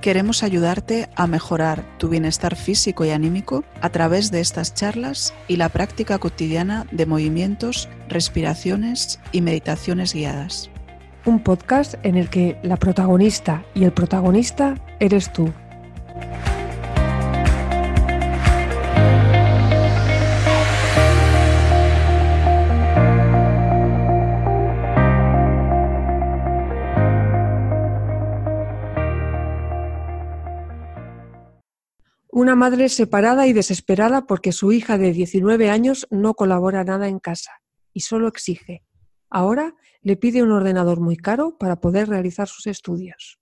Queremos ayudarte a mejorar tu bienestar físico y anímico a través de estas charlas y la práctica cotidiana de movimientos, respiraciones y meditaciones guiadas. Un podcast en el que la protagonista y el protagonista eres tú. Una madre separada y desesperada porque su hija de 19 años no colabora nada en casa y solo exige. Ahora le pide un ordenador muy caro para poder realizar sus estudios.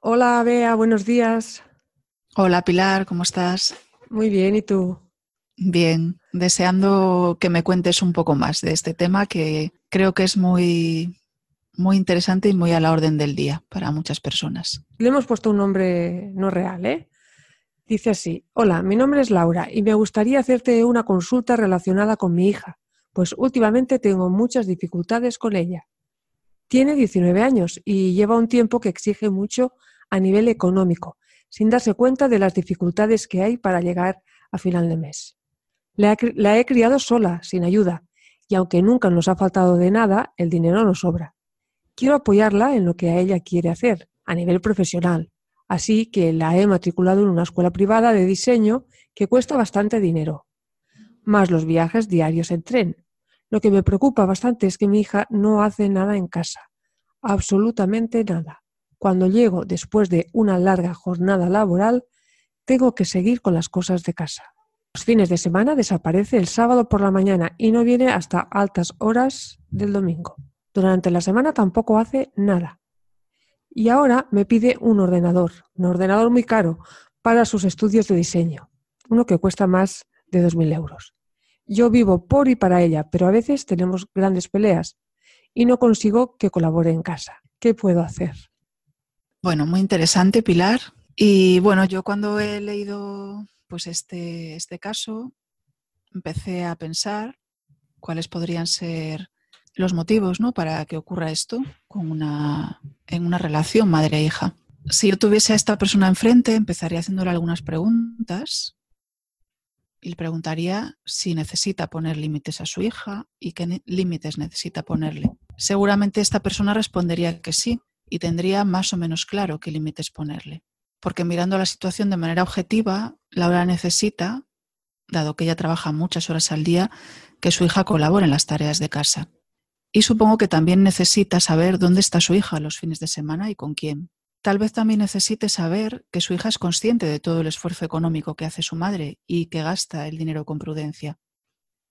Hola, Bea, buenos días. Hola, Pilar, ¿cómo estás? Muy bien, ¿y tú? Bien, deseando que me cuentes un poco más de este tema que creo que es muy, muy interesante y muy a la orden del día para muchas personas. Le hemos puesto un nombre no real, ¿eh? Dice así, hola, mi nombre es Laura y me gustaría hacerte una consulta relacionada con mi hija, pues últimamente tengo muchas dificultades con ella. Tiene 19 años y lleva un tiempo que exige mucho a nivel económico, sin darse cuenta de las dificultades que hay para llegar a final de mes. La, he criado sola, sin ayuda, y aunque nunca nos ha faltado de nada, el dinero nos sobra. Quiero apoyarla en lo que a ella quiere hacer, a nivel profesional, Así que la he matriculado en una escuela privada de diseño que cuesta bastante dinero, más los viajes diarios en tren. Lo que me preocupa bastante es que mi hija no hace nada en casa, absolutamente nada. Cuando llego después de una larga jornada laboral, tengo que seguir con las cosas de casa. Los fines de semana desaparece el sábado por la mañana y no viene hasta altas horas del domingo. Durante la semana tampoco hace nada. Y ahora me pide un ordenador, un ordenador muy caro para sus estudios de diseño, uno que cuesta más de 2.000 euros. Yo vivo por y para ella, pero a veces tenemos grandes peleas y no consigo que colabore en casa. ¿Qué puedo hacer? Bueno, muy interesante, Pilar. Y bueno, yo cuando he leído pues este, este caso, empecé a pensar cuáles podrían ser los motivos ¿no? para que ocurra esto en una relación madre-hija. Si yo tuviese a esta persona enfrente, empezaría haciéndole algunas preguntas y le preguntaría si necesita poner límites a su hija y qué límites necesita ponerle. Seguramente esta persona respondería que sí y tendría más o menos claro qué límites ponerle. Porque mirando la situación de manera objetiva, Laura necesita, dado que ella trabaja muchas horas al día, que su hija colabore en las tareas de casa. Y supongo que también necesita saber dónde está su hija los fines de semana y con quién. Tal vez también necesite saber que su hija es consciente de todo el esfuerzo económico que hace su madre y que gasta el dinero con prudencia.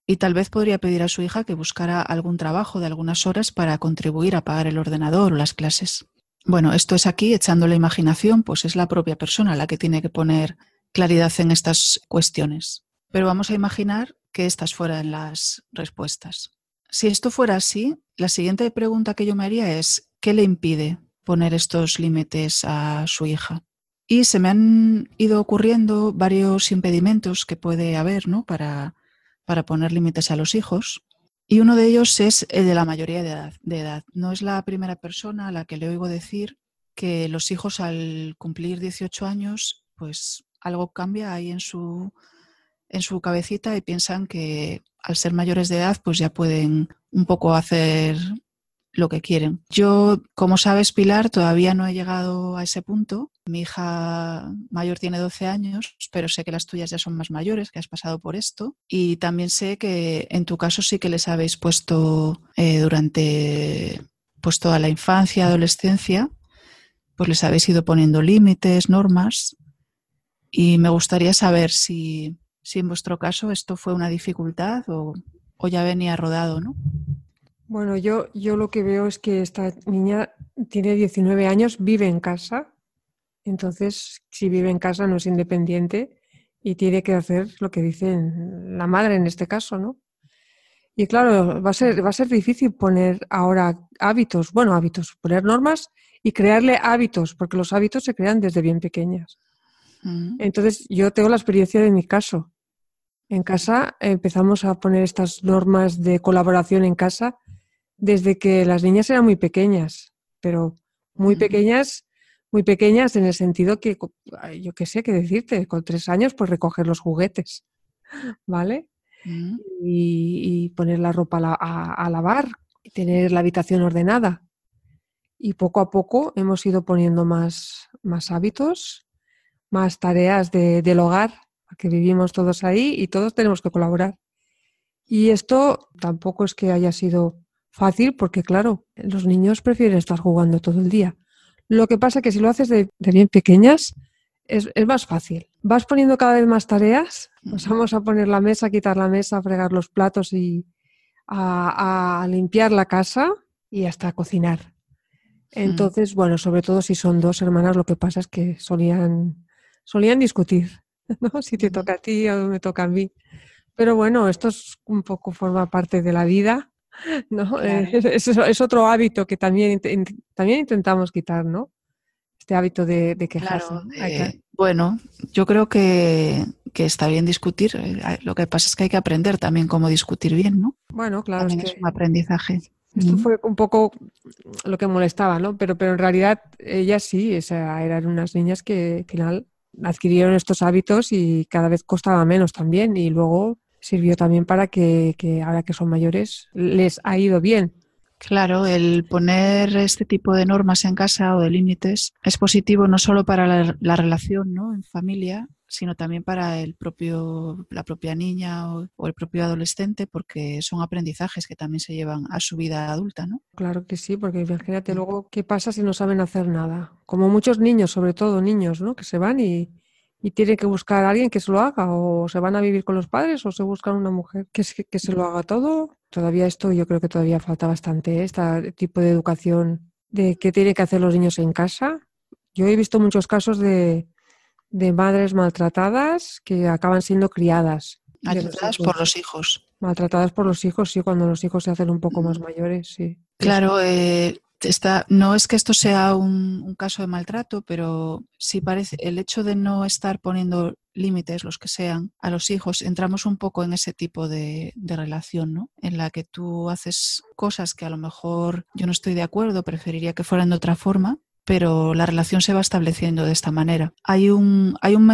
Y tal vez podría pedir a su hija que buscara algún trabajo de algunas horas para contribuir a pagar el ordenador o las clases. Bueno, esto es aquí, echando la imaginación, pues es la propia persona la que tiene que poner claridad en estas cuestiones. Pero vamos a imaginar que estas fueran las respuestas. Si esto fuera así, la siguiente pregunta que yo me haría es, ¿qué le impide poner estos límites a su hija? Y se me han ido ocurriendo varios impedimentos que puede haber ¿no? para, para poner límites a los hijos. Y uno de ellos es el de la mayoría de edad, de edad. No es la primera persona a la que le oigo decir que los hijos al cumplir 18 años, pues algo cambia ahí en su, en su cabecita y piensan que al ser mayores de edad, pues ya pueden un poco hacer lo que quieren. Yo, como sabes, Pilar, todavía no he llegado a ese punto. Mi hija mayor tiene 12 años, pero sé que las tuyas ya son más mayores, que has pasado por esto. Y también sé que en tu caso sí que les habéis puesto eh, durante pues toda la infancia, adolescencia, pues les habéis ido poniendo límites, normas. Y me gustaría saber si si en vuestro caso esto fue una dificultad o, ya venía rodado, ¿no? Bueno, yo, yo lo que veo es que esta niña tiene 19 años, vive en casa, entonces si vive en casa no es independiente y tiene que hacer lo que dice la madre en este caso, ¿no? Y claro, va a ser, va a ser difícil poner ahora hábitos, bueno, hábitos, poner normas y crearle hábitos, porque los hábitos se crean desde bien pequeñas. Entonces, yo tengo la experiencia de mi caso. En casa empezamos a poner estas normas de colaboración en casa desde que las niñas eran muy pequeñas, pero muy pequeñas, muy pequeñas en el sentido que, yo qué sé qué decirte, con tres años pues recoger los juguetes, ¿vale? Mm. Y, y poner la ropa a, la- a- a lavar y tener la habitación ordenada. Y poco a poco hemos ido poniendo más, más hábitos, más tareas de- del hogar, porque vivimos todos ahí y todos tenemos que colaborar. Y esto tampoco es que haya sido fácil, porque claro, los niños prefieren estar jugando todo el día. Lo que pasa es que si lo haces de, de bien pequeñas, es, es más fácil. Vas poniendo cada vez más tareas, Ujú. vamos a poner la mesa, quitar la mesa, fregar los platos y a, a limpiar la casa y hasta cocinar. Entonces, bueno, sobre todo si son dos hermanas, lo que pasa es que solían, solían discutir, ¿no? Si te toca a ti o me toca a mí. Pero bueno, esto es un poco forma parte de la vida, ¿no? Eh, Claro. es, es- es otro hábito que también, también intentamos quitar, ¿no? Este hábito de, de quejarse. Claro, eh, bueno, yo creo que, que está bien discutir. eh, Lo que pasa es que hay que aprender también cómo discutir bien, ¿no? bueno, claro, es También es que un aprendizaje. esto fue un poco lo que molestaba, ¿no? Pero, pero en realidad ellas sí, o sea, eran unas niñas que al final adquirieron estos hábitos y cada vez costaba menos también y luego sirvió también para que, ahora que son mayores les ha ido bien. Claro, el poner este tipo de normas en casa o de límites es positivo no solo para la, la relación ¿no? en familia, sino también para el propio, la propia niña o, o el propio adolescente, porque son aprendizajes que también se llevan a su vida adulta, ¿no? Claro que sí, porque imagínate Mm. luego qué pasa si no saben hacer nada. Como muchos niños, sobre todo niños, ¿no? Que se van y, y tienen que buscar a alguien que se lo haga, o se van a vivir con los padres, o se buscan una mujer que, se- que se lo haga todo. Todavía esto, yo creo que todavía falta bastante, ¿eh? este tipo de educación de qué tienen que hacer los niños en casa. Yo he visto muchos casos de, de madres maltratadas que acaban siendo criadas. los Maltratadas por los hijos. Maltratadas por los hijos, sí, cuando los hijos se hacen un poco más Mm. mayores, sí. Claro, eh, está, no es que esto sea un, un caso de maltrato, pero sí parece el hecho de no estar poniendo límites, los que sean, a los hijos, entramos un poco en ese tipo de, de relación, ¿no? En la que tú haces cosas que a lo mejor yo no estoy de acuerdo, preferiría que fueran de otra forma, pero la relación se va estableciendo de esta manera. Hay un, hay un,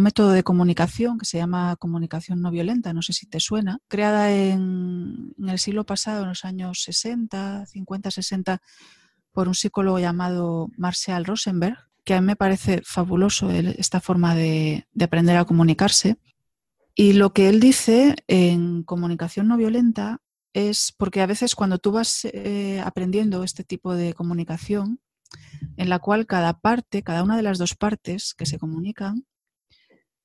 método de comunicación que se llama comunicación no violenta, no sé si te suena, creada en, el siglo pasado, en los años 60, 50, 60, por un psicólogo llamado Marshall Rosenberg, que a mí me parece fabuloso esta forma de, de aprender a comunicarse. Y lo que él dice en comunicación no violenta es porque a veces cuando tú vas eh, aprendiendo este tipo de comunicación, en la cual cada parte, cada una de las dos partes que se comunican,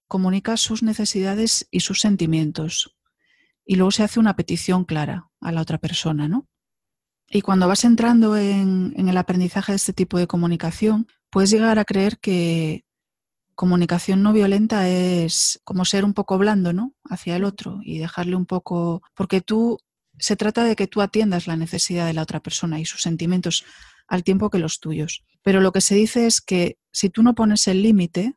comunica sus necesidades y sus sentimientos. Y luego se hace una petición clara a la otra persona, ¿no? Y cuando vas entrando en, el aprendizaje de este tipo de comunicación, puedes llegar a creer que comunicación no violenta es como ser un poco blando, ¿no? Hacia el otro y dejarle un poco. Porque tú. Se trata de que tú atiendas la necesidad de la otra persona y sus sentimientos al tiempo que los tuyos. Pero lo que se dice es que si tú no pones el límite,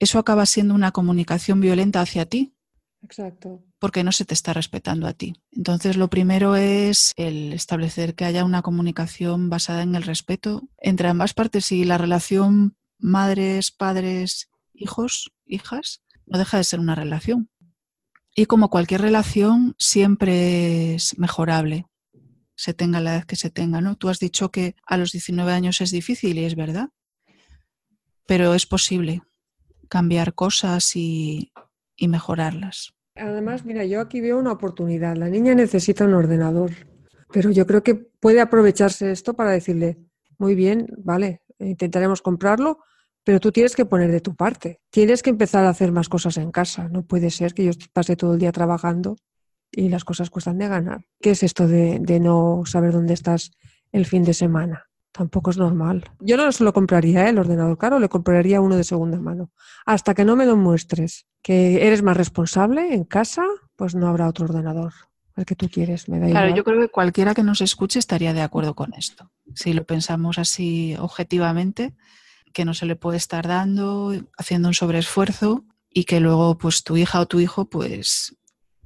eso acaba siendo una comunicación violenta hacia ti, Exacto. porque no se te está respetando a ti. Entonces, lo primero es el establecer que haya una comunicación basada en el respeto entre ambas partes y la relación madres, padres, hijos, hijas, no deja de ser una relación. Y como cualquier relación, siempre es mejorable, se tenga la edad que se tenga, ¿no? Tú has dicho que a los 19 años es difícil y es verdad, pero es posible cambiar cosas y, y mejorarlas. Además, mira, yo aquí veo una oportunidad. La niña necesita un ordenador, pero yo creo que puede aprovecharse esto para decirle, muy bien, vale, intentaremos comprarlo, pero tú tienes que poner de tu parte. Tienes que empezar a hacer más cosas en casa. No puede ser que yo pase todo el día trabajando y las cosas cuestan de ganar. ¿Qué es esto de, de no saber dónde estás el fin de semana? Tampoco es normal. Yo no se lo compraría ¿eh? el ordenador caro, le compraría uno de segunda mano. Hasta que no me lo muestres que eres más responsable en casa, pues no habrá otro ordenador. el que tú quieres, me da Claro, yo creo que cualquiera que nos escuche estaría de acuerdo con esto. Si lo pensamos así objetivamente, que no se le puede estar dando, haciendo un sobreesfuerzo y que luego pues tu hija o tu hijo pues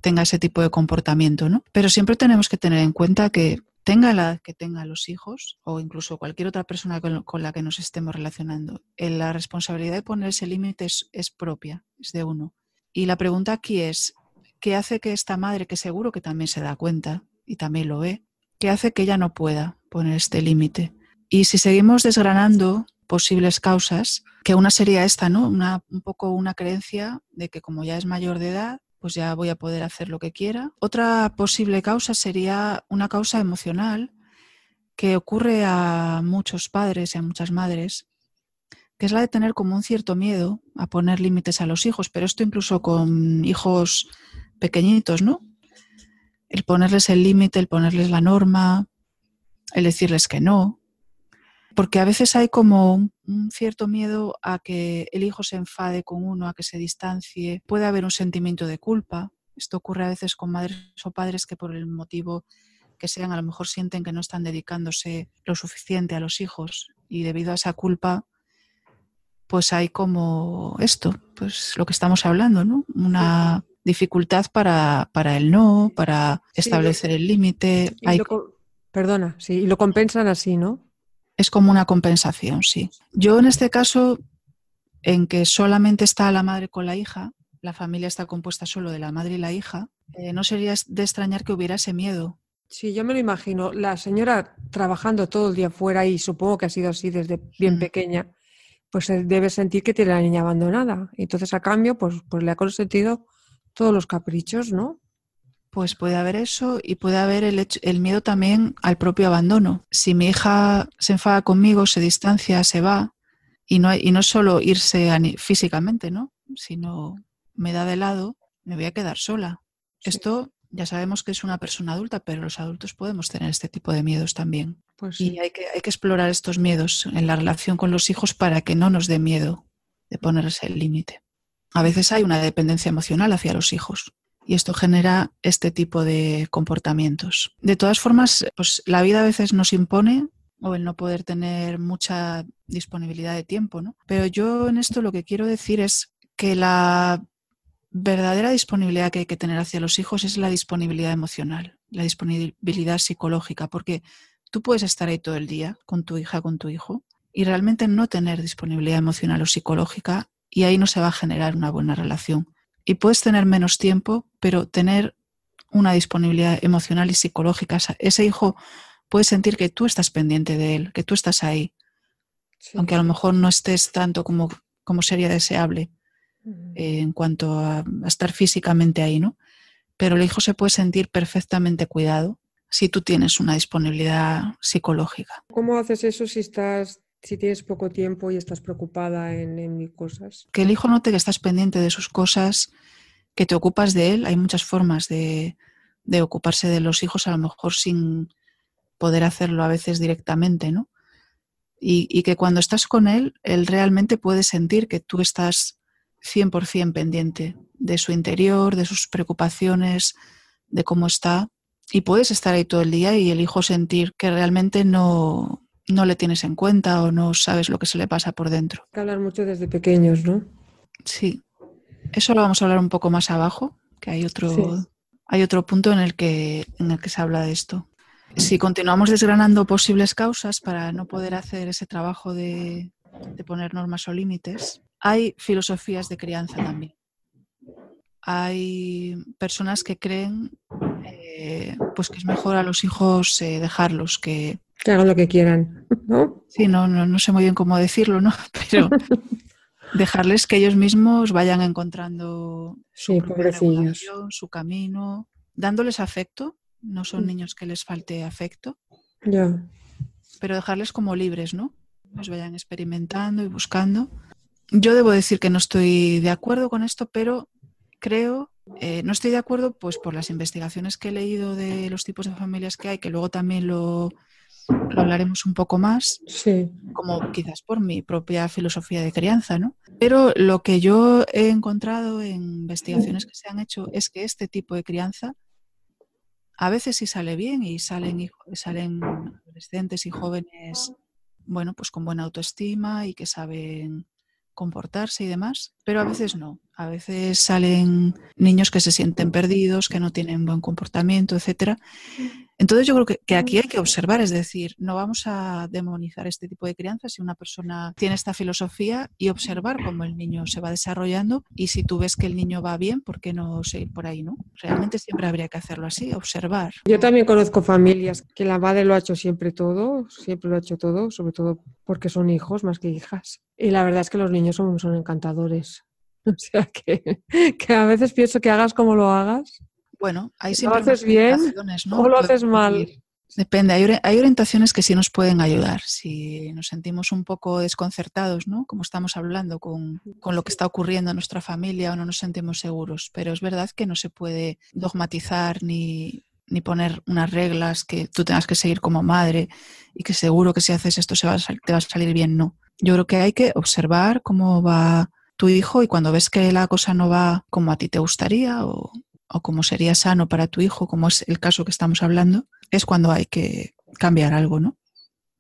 tenga ese tipo de comportamiento, ¿no? Pero siempre tenemos que tener en cuenta que tenga la que tenga los hijos o incluso cualquier otra persona con, la que nos estemos relacionando, eh, la responsabilidad de poner ese límite es, propia, es de uno. Y la pregunta aquí es, ¿qué hace que esta madre, que seguro que también se da cuenta y también lo ve, qué hace que ella no pueda poner este límite? Y si seguimos desgranando posibles causas, que una sería esta, ¿no? Una, un poco una creencia de que como ya es mayor de edad, pues ya voy a poder hacer lo que quiera. Otra posible causa sería una causa emocional que ocurre a muchos padres y a muchas madres, que es la de tener como un cierto miedo a poner límites a los hijos, pero esto incluso con hijos pequeñitos, ¿no? El ponerles el límite, el ponerles la norma, el decirles que no, porque a veces hay como un cierto miedo a que el hijo se enfade con uno, a que se distancie. Puede haber un sentimiento de culpa. Esto ocurre a veces con madres o padres que por el motivo que sean a lo mejor sienten que no están dedicándose lo suficiente a los hijos y debido a esa culpa pues hay como esto, pues lo que estamos hablando, ¿no? Una dificultad para, para el no, para establecer el límite. Perdona, sí, y lo compensan así, ¿no? Es como una compensación, sí. Yo en este caso, en que solamente está la madre con la hija, la familia está compuesta solo de la madre y la hija, eh, no sería de extrañar que hubiera ese miedo. Sí, yo me lo imagino. La señora trabajando todo el día fuera y supongo que ha sido así desde bien mm. pequeña, pues debe sentir que tiene a la niña abandonada. Entonces, a cambio, pues, pues le ha consentido todos los caprichos, ¿no? Pues puede haber eso y puede haber el, el miedo también al propio abandono. Si mi hija se enfada conmigo, se distancia, se va, y no, y no solo irse físicamente, ¿no? sino me da de lado, me voy a quedar sola. Esto ya sabemos que es una persona adulta, pero los adultos podemos tener este tipo de miedos también. Pues y hay que, hay que explorar estos miedos en la relación con los hijos para que no nos dé miedo de ponerse el límite. A veces hay una dependencia emocional hacia los hijos y esto genera este tipo de comportamientos. De todas formas, pues la vida a veces nos impone o el no poder tener mucha disponibilidad de tiempo, ¿no? Pero yo en esto lo que quiero decir es que la verdadera disponibilidad que hay que tener hacia los hijos es la disponibilidad emocional, la disponibilidad psicológica, porque tú puedes estar ahí todo el día con tu hija, con tu hijo, y realmente no tener disponibilidad emocional o psicológica, y ahí no se va a generar una buena relación y puedes tener menos tiempo, pero tener una disponibilidad emocional y psicológica. Ese hijo puede sentir que tú estás pendiente de él, que tú estás ahí, aunque a lo mejor no estés tanto como, como sería deseable eh, en cuanto a, a, estar físicamente ahí, ¿no? Pero el hijo se puede sentir perfectamente cuidado si tú tienes una disponibilidad psicológica. ¿Cómo haces eso si estás si tienes poco tiempo y estás preocupada en, en cosas. Que el hijo note que estás pendiente de sus cosas, que te ocupas de él. Hay muchas formas de, de ocuparse de los hijos, a lo mejor sin poder hacerlo a veces directamente, ¿no? Y, y, que cuando estás con él, él realmente puede sentir que tú estás 100% pendiente de su interior, de sus preocupaciones, de cómo está. Y puedes estar ahí todo el día y el hijo sentir que realmente no, no le tienes en cuenta o no sabes lo que se le pasa por dentro. Hay que hablar mucho desde pequeños, ¿no? Sí. Eso lo vamos a hablar un poco más abajo, que hay otro, hay otro punto en el, que, en el que se habla de esto. Si continuamos desgranando posibles causas para no poder hacer ese trabajo de, poner normas o límites, hay filosofías de crianza también. Hay personas que creen eh, pues que es mejor a los hijos eh, dejarlos, que, que hagan lo que quieran, ¿no? Sí, no, no, sé muy bien cómo decirlo, ¿no? Pero dejarles que ellos mismos vayan encontrando su, su camino, dándoles afecto. No son mm. niños que les falte afecto. Ya. Pero dejarles como libres, ¿no? Los vayan experimentando y buscando. Yo debo decir que no estoy de acuerdo con esto, pero creo, eh, no estoy de acuerdo pues por las investigaciones que he leído de los tipos de familias que hay, que luego también lo, lo hablaremos un poco más, sí. como quizás por mi propia filosofía de crianza, ¿no? Pero lo que yo he encontrado en investigaciones que se han hecho es que este tipo de crianza A veces sí sale bien y salen, salen adolescentes y jóvenes, bueno, pues con buena autoestima y que saben comportarse y demás, pero a veces no. A veces salen niños que se sienten perdidos, que no tienen buen comportamiento, etcétera. Entonces yo creo que, aquí hay que observar, es decir, no vamos a demonizar este tipo de crianza si una persona tiene esta filosofía y observar cómo el niño se va desarrollando y si tú ves que el niño va bien, ¿por qué no seguir por ahí, no? Realmente siempre habría que hacerlo así, observar. Yo también conozco familias que la madre lo ha hecho siempre todo, siempre lo ha hecho todo, sobre todo porque son hijos más que hijas. Y la verdad es que los niños son, son encantadores. O sea que, que a veces pienso que hagas como lo hagas, bueno, hay siempre ¿Lo haces bien o lo haces mal? Depende, hay, orientaciones que sí nos pueden ayudar. Si nos sentimos un poco desconcertados, ¿no? Como estamos hablando con, lo que está ocurriendo en nuestra familia o no nos sentimos seguros. Pero es verdad que no se puede dogmatizar ni, ni poner unas reglas que tú tengas que seguir como madre y que seguro que si haces esto se va te va a salir bien. No. Yo creo que hay que observar cómo va tu hijo y cuando ves que la cosa no va como a ti te gustaría o, o como sería sano para tu hijo, como es el caso que estamos hablando, es cuando hay que cambiar algo, ¿no?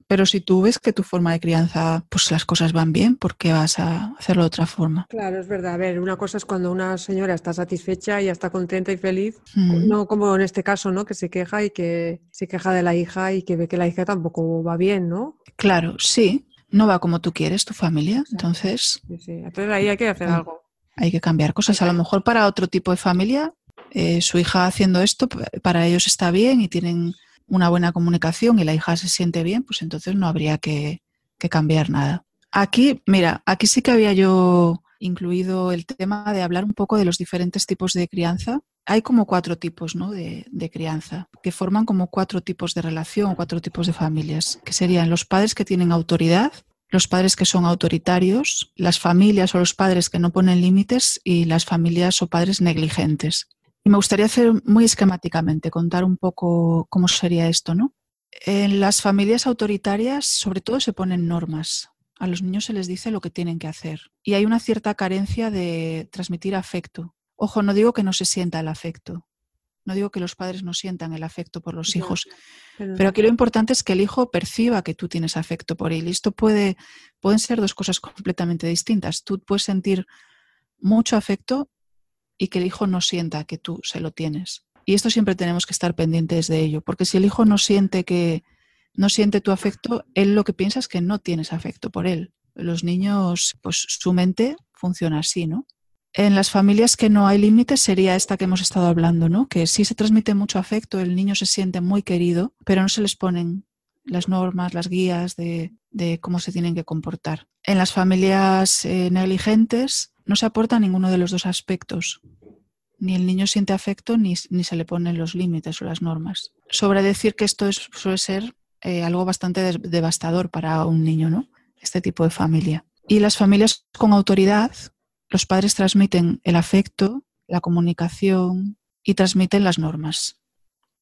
Pero si tú ves que tu forma de crianza, pues las cosas van bien, ¿por qué vas a hacerlo de otra forma? Claro, es verdad. A ver, una cosa es cuando una señora está satisfecha y está contenta y feliz, no como en este caso, ¿no? Que se queja y que se queja de la hija y que ve que la hija tampoco va bien, ¿no? Claro, sí. No va como tú quieres tu familia, entonces... Sí, sí. Entonces ahí hay que hacer algo. Hay que cambiar cosas. A lo mejor para otro tipo de familia eh, su hija haciendo esto, para ellos está bien y tienen una buena comunicación y la hija se siente bien, pues entonces no habría que, cambiar nada. Aquí, mira, aquí sí que había yo incluido el tema de hablar un poco de los diferentes tipos de crianza. Hay como cuatro tipos ¿no? de, crianza, que forman como cuatro tipos de relación, cuatro tipos de familias, que serían los padres que tienen autoridad, los padres que son autoritarios, las familias o los padres que no ponen límites y las familias o padres negligentes. Y me gustaría hacer muy esquemáticamente, contar un poco cómo sería esto, ¿no? En las familias autoritarias, sobre todo, se ponen normas. A los niños se les dice lo que tienen que hacer. Y hay una cierta carencia de transmitir afecto. Ojo, no digo que no se sienta el afecto. No digo que los padres no sientan el afecto por los hijos. Pero... aquí lo importante es que el hijo perciba que tú tienes afecto por él. Y esto puede, pueden ser dos cosas completamente distintas. Tú puedes sentir mucho afecto y que el hijo no sienta que tú se lo tienes. Y esto siempre tenemos que estar pendientes de ello, porque si el hijo no siente que no siente tu afecto, él lo que piensa es que no tienes afecto por él. Los niños, pues su mente funciona así, ¿no? En las familias que no hay límites sería esta que hemos estado hablando, ¿no? Que sí se transmite mucho afecto, el niño se siente muy querido, pero no se les ponen las normas, las guías de, cómo se tienen que comportar. En las familias eh, negligentes no se aporta ninguno de los dos aspectos. Ni el niño siente afecto ni, se le ponen los límites o las normas. Sobre decir que esto suele ser eh, algo bastante devastador para un niño, ¿no? Este tipo de familia. Y las familias con autoridad, los padres transmiten el afecto, la comunicación y transmiten las normas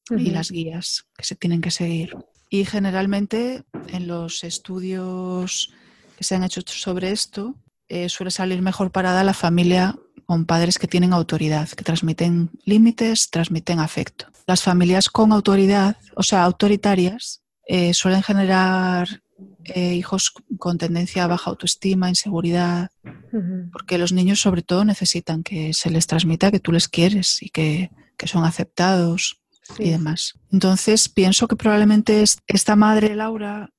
y las guías que se tienen que seguir. Y generalmente en los estudios que se han hecho sobre esto, eh, suele salir mejor parada la familia con padres que tienen autoridad, que transmiten límites, transmiten afecto. Las familias con autoridad, o sea, autoritarias, eh, suelen generar eh, hijos con tendencia a baja autoestima, inseguridad, porque los niños sobre todo necesitan que se les transmita que tú les quieres y que, son aceptados y demás. Entonces pienso que probablemente esta madre, Laura,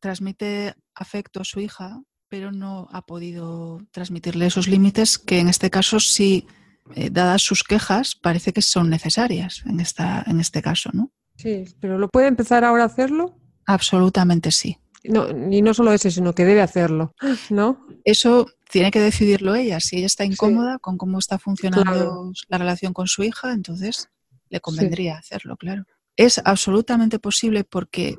transmite afecto a su hija pero no ha podido transmitirle esos límites que en este caso sí, eh, dadas sus quejas, parece que son necesarias en, esta, en este caso, ¿no? Sí, pero ¿lo puede empezar ahora a hacerlo? Absolutamente sí. No, y no solo eso, sino que debe hacerlo, ¿no? Eso tiene que decidirlo ella. Si ella está incómoda con cómo está funcionando la relación con su hija, entonces le convendría hacerlo, claro. Es absolutamente posible porque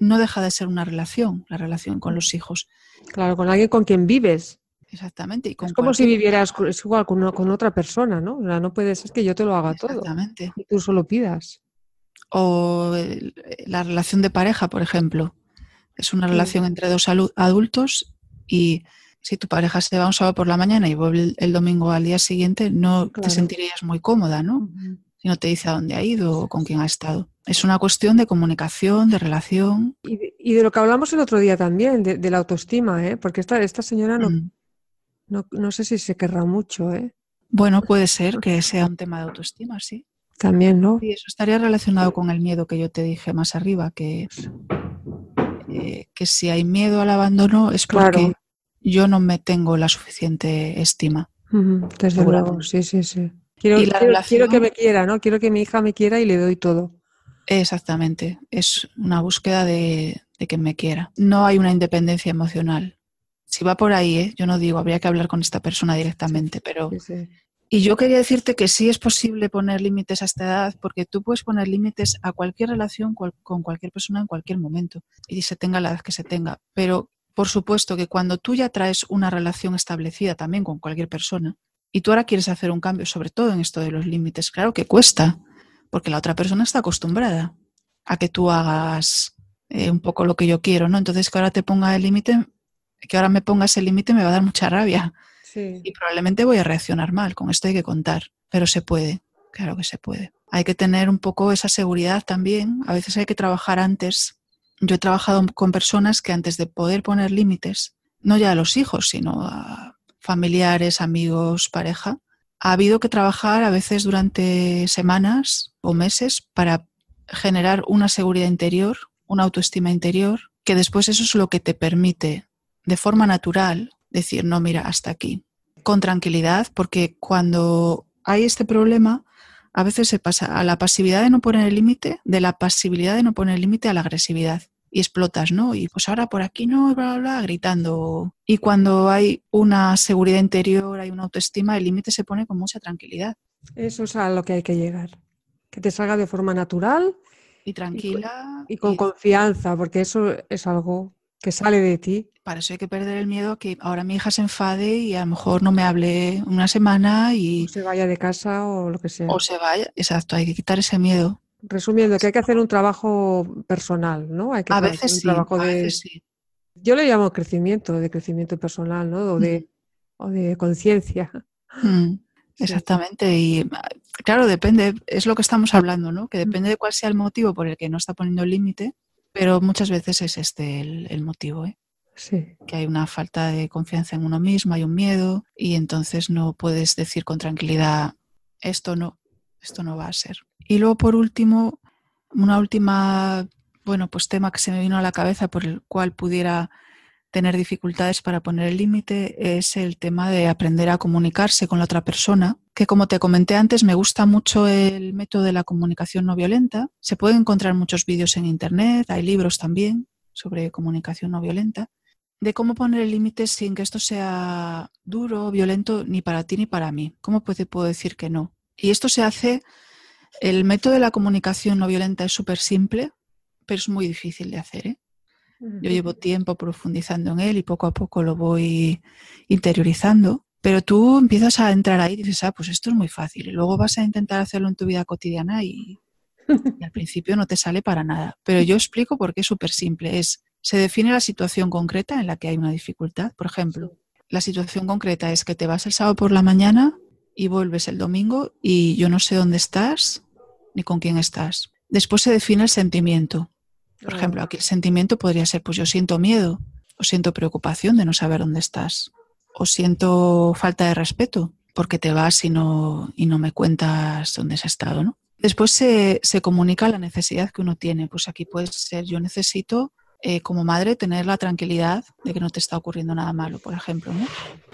no deja de ser una relación, la relación con los hijos. Claro, con alguien con quien vives. Exactamente. Y es como si vivieras es igual con, con, otra persona, ¿no? O sea, no puede ser que yo te lo haga todo. Exactamente. Y tú solo pidas. O la relación de pareja, por ejemplo. Es una relación entre dos adultos y si tu pareja se va un sábado por la mañana y vuelve el, domingo al día siguiente, no te sentirías muy cómoda, ¿no? y no te dice a dónde ha ido o con quién ha estado. Es una cuestión de comunicación, de relación. Y de, lo que hablamos el otro día también, de, la autoestima, ¿eh? porque esta, esta señora no, mm. no, no, sé si se querrá mucho. ¿eh? Bueno, puede ser que sea un tema de autoestima, sí. También, ¿no? Y eso estaría relacionado con el miedo que yo te dije más arriba, que, eh, que si hay miedo al abandono es porque yo no me tengo la suficiente estima. desde luego, sí, sí, sí. Quiero, que me quiera, ¿no? Quiero que mi hija me quiera y le doy todo. Exactamente, es una búsqueda de, que me quiera. No hay una independencia emocional. Si va por ahí, ¿eh? yo no digo, habría que hablar con esta persona directamente, pero... Y yo quería decirte que sí es posible poner límites a esta edad, porque tú puedes poner límites a cualquier relación con cualquier persona en cualquier momento, y se tenga la edad que se tenga. Pero por supuesto que cuando tú ya traes una relación establecida también con cualquier persona, y tú ahora quieres hacer un cambio, sobre todo en esto de los límites, claro que cuesta, porque la otra persona está acostumbrada a que tú hagas eh, un poco lo que yo quiero, ¿no? Entonces que ahora te ponga el límite, que ahora me pongas el límite me va a dar mucha rabia. Y probablemente voy a reaccionar mal, con esto hay que contar, pero se puede, claro que se puede. Hay que tener un poco esa seguridad también, a veces hay que trabajar antes yo he trabajado con personas que antes de poder poner límites, no ya a los hijos, sino a familiares, amigos, pareja, ha habido que trabajar a veces durante semanas o meses para generar una seguridad interior, una autoestima interior, que después eso es lo que te permite de forma natural decir, no, mira, hasta aquí, con tranquilidad, porque cuando hay este problema, a veces se pasa a la pasividad de no poner el límite, de la pasibilidad de no poner el límite a la agresividad. Y explotas, ¿no? Y pues ahora por aquí no, bla, bla, bla, gritando. Y cuando hay una seguridad interior, hay una autoestima, el límite se pone con mucha tranquilidad. Eso es a lo que hay que llegar. Que te salga de forma natural. Y tranquila. Y, con confianza, porque eso es algo que sale de ti. Para eso hay que perder el miedo que ahora mi hija se enfade y a lo mejor no me hable una semana y... O se vaya de casa o lo que sea. O se vaya, exacto, hay que quitar ese miedo. Resumiendo, que hay que hacer un trabajo personal, ¿no? Hay que a veces un sí, trabajo de... Yo le llamo crecimiento, de crecimiento personal, ¿no? O de, mm. de conciencia. Mm, exactamente. Y claro, depende, es lo que estamos hablando, ¿no? Que depende de cuál sea el motivo por el que no está poniendo el límite, pero muchas veces es este el, motivo, ¿eh? Sí. Que hay una falta de confianza en uno mismo, hay un miedo y entonces no puedes decir con tranquilidad, esto no, esto no va a ser. Y luego por último, una última, bueno, pues tema que se me vino a la cabeza por el cual pudiera tener dificultades para poner el límite es el tema de aprender a comunicarse con la otra persona, que como te comenté antes, me gusta mucho el método de la comunicación no violenta. Se pueden encontrar muchos vídeos en Internet, hay libros también sobre comunicación no violenta, de cómo poner el límite sin que esto sea duro o violento ni para ti ni para mí. ¿Cómo puede, puedo decir que no? Y esto se hace, el método de la comunicación no violenta es súper simple, pero es muy difícil de hacer. ¿eh? Yo llevo tiempo profundizando en él y poco a poco lo voy interiorizando, pero tú empiezas a entrar ahí y dices, ah, pues esto es muy fácil. Y luego vas a intentar hacerlo en tu vida cotidiana y, al principio no te sale para nada. Pero yo explico por qué es súper simple. Es, se define la situación concreta en la que hay una dificultad. Por ejemplo, la situación concreta es que te vas el sábado por la mañana y vuelves el domingo y yo no sé dónde estás ni con quién estás. Después se define el sentimiento. Por ejemplo, aquí el sentimiento podría ser, pues yo siento miedo, o siento preocupación de no saber dónde estás, o siento falta de respeto porque te vas y no, y no me cuentas dónde has estado, ¿no? Después se, se comunica la necesidad que uno tiene. Pues aquí puede ser, yo necesito eh, como madre tener la tranquilidad de que no te está ocurriendo nada malo, por ejemplo.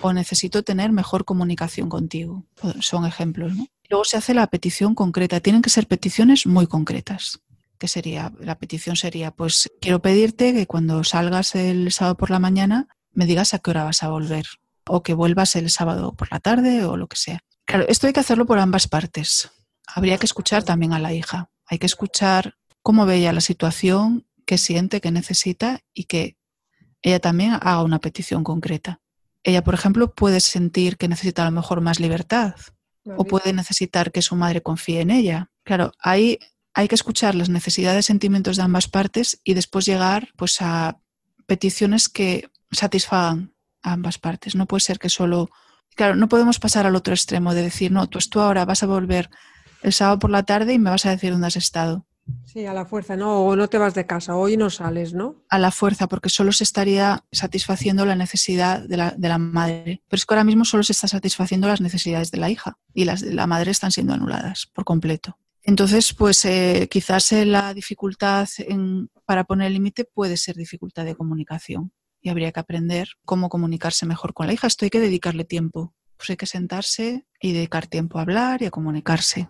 O necesito tener mejor comunicación contigo. Son ejemplos. Luego se hace la petición concreta. Tienen que ser peticiones muy concretas que sería, la petición sería, pues quiero pedirte que cuando salgas el sábado por la mañana me digas a qué hora vas a volver o que vuelvas el sábado por la tarde o lo que sea. Claro, esto hay que hacerlo por ambas partes. Habría que escuchar también a la hija. Hay que escuchar cómo ve ella la situación, qué siente, qué necesita y que ella también haga una petición concreta. Ella, por ejemplo, puede sentir que necesita a lo mejor más libertad o puede necesitar que su madre confíe en ella. Claro, ahí hay que escuchar las necesidades, sentimientos de ambas partes y después llegar pues a peticiones que satisfagan a ambas partes. No puede ser que solo, claro, no podemos pasar al otro extremo de decir, no, tú, tú ahora vas a volver el sábado por la tarde y me vas a decir dónde has estado. Sí, a la fuerza, ¿no? O no te vas de casa, hoy no sales, ¿no? A la fuerza, porque solo se estaría satisfaciendo la necesidad de la, de la, madre. Pero es que ahora mismo solo se está satisfaciendo las necesidades de la hija y las de la madre están siendo anuladas por completo. Entonces, pues eh, quizás eh, la dificultad para poner límite puede ser dificultad de comunicación y habría que aprender cómo comunicarse mejor con la hija. Esto hay que dedicarle tiempo. Pues hay que sentarse y dedicar tiempo a hablar y a comunicarse.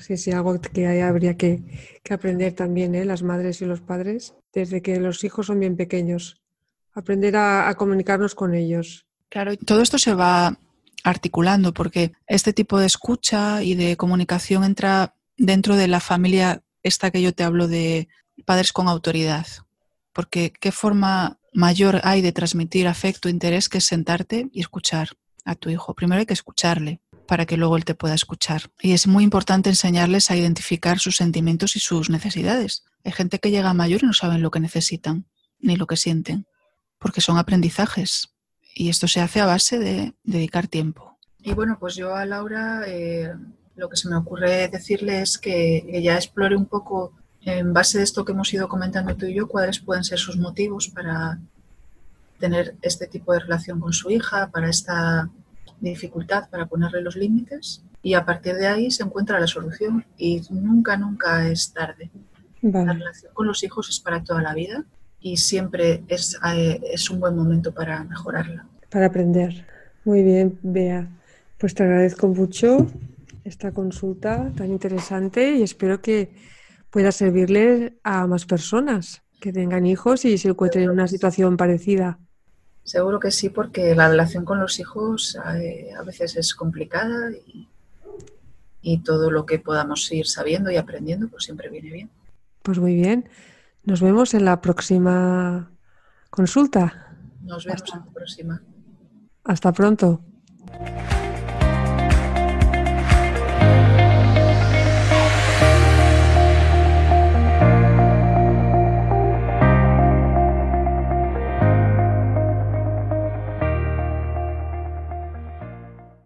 sí, sí, algo que habría que, que aprender también, ¿eh? las madres y los padres, desde que los hijos son bien pequeños. Aprender a, a comunicarnos con ellos. Claro, todo esto se va articulando porque este tipo de escucha y de comunicación entra dentro de la familia esta que yo te hablo de padres con autoridad. Porque qué forma mayor hay de transmitir afecto, interés, que sentarte y escuchar a tu hijo. Primero hay que escucharle para que luego él te pueda escuchar. Y es muy importante enseñarles a identificar sus sentimientos y sus necesidades. Hay gente que llega mayor y no saben lo que necesitan ni lo que sienten, porque son aprendizajes. Y esto se hace a base de dedicar tiempo. Y bueno, pues yo a Laura eh, lo que se me ocurre decirle es que ella explore un poco, en base de esto que hemos ido comentando tú y yo, cuáles pueden ser sus motivos para tener este tipo de relación con su hija, para esta dificultad, para ponerle los límites y a partir de ahí se encuentra la solución y nunca, nunca es tarde. La relación con los hijos es para toda la vida y siempre es, eh, es un buen momento para mejorarla. Para aprender. Muy bien, Bea. Pues te agradezco mucho esta consulta tan interesante y espero que pueda servirle a más personas que tengan hijos y se encuentren en una situación parecida. Seguro que sí, porque la relación con los hijos eh, a veces es complicada y, y, todo lo que podamos ir sabiendo y aprendiendo pues siempre viene bien. Pues muy bien. Nos vemos en la próxima consulta. Nos vemos en la próxima. Hasta pronto.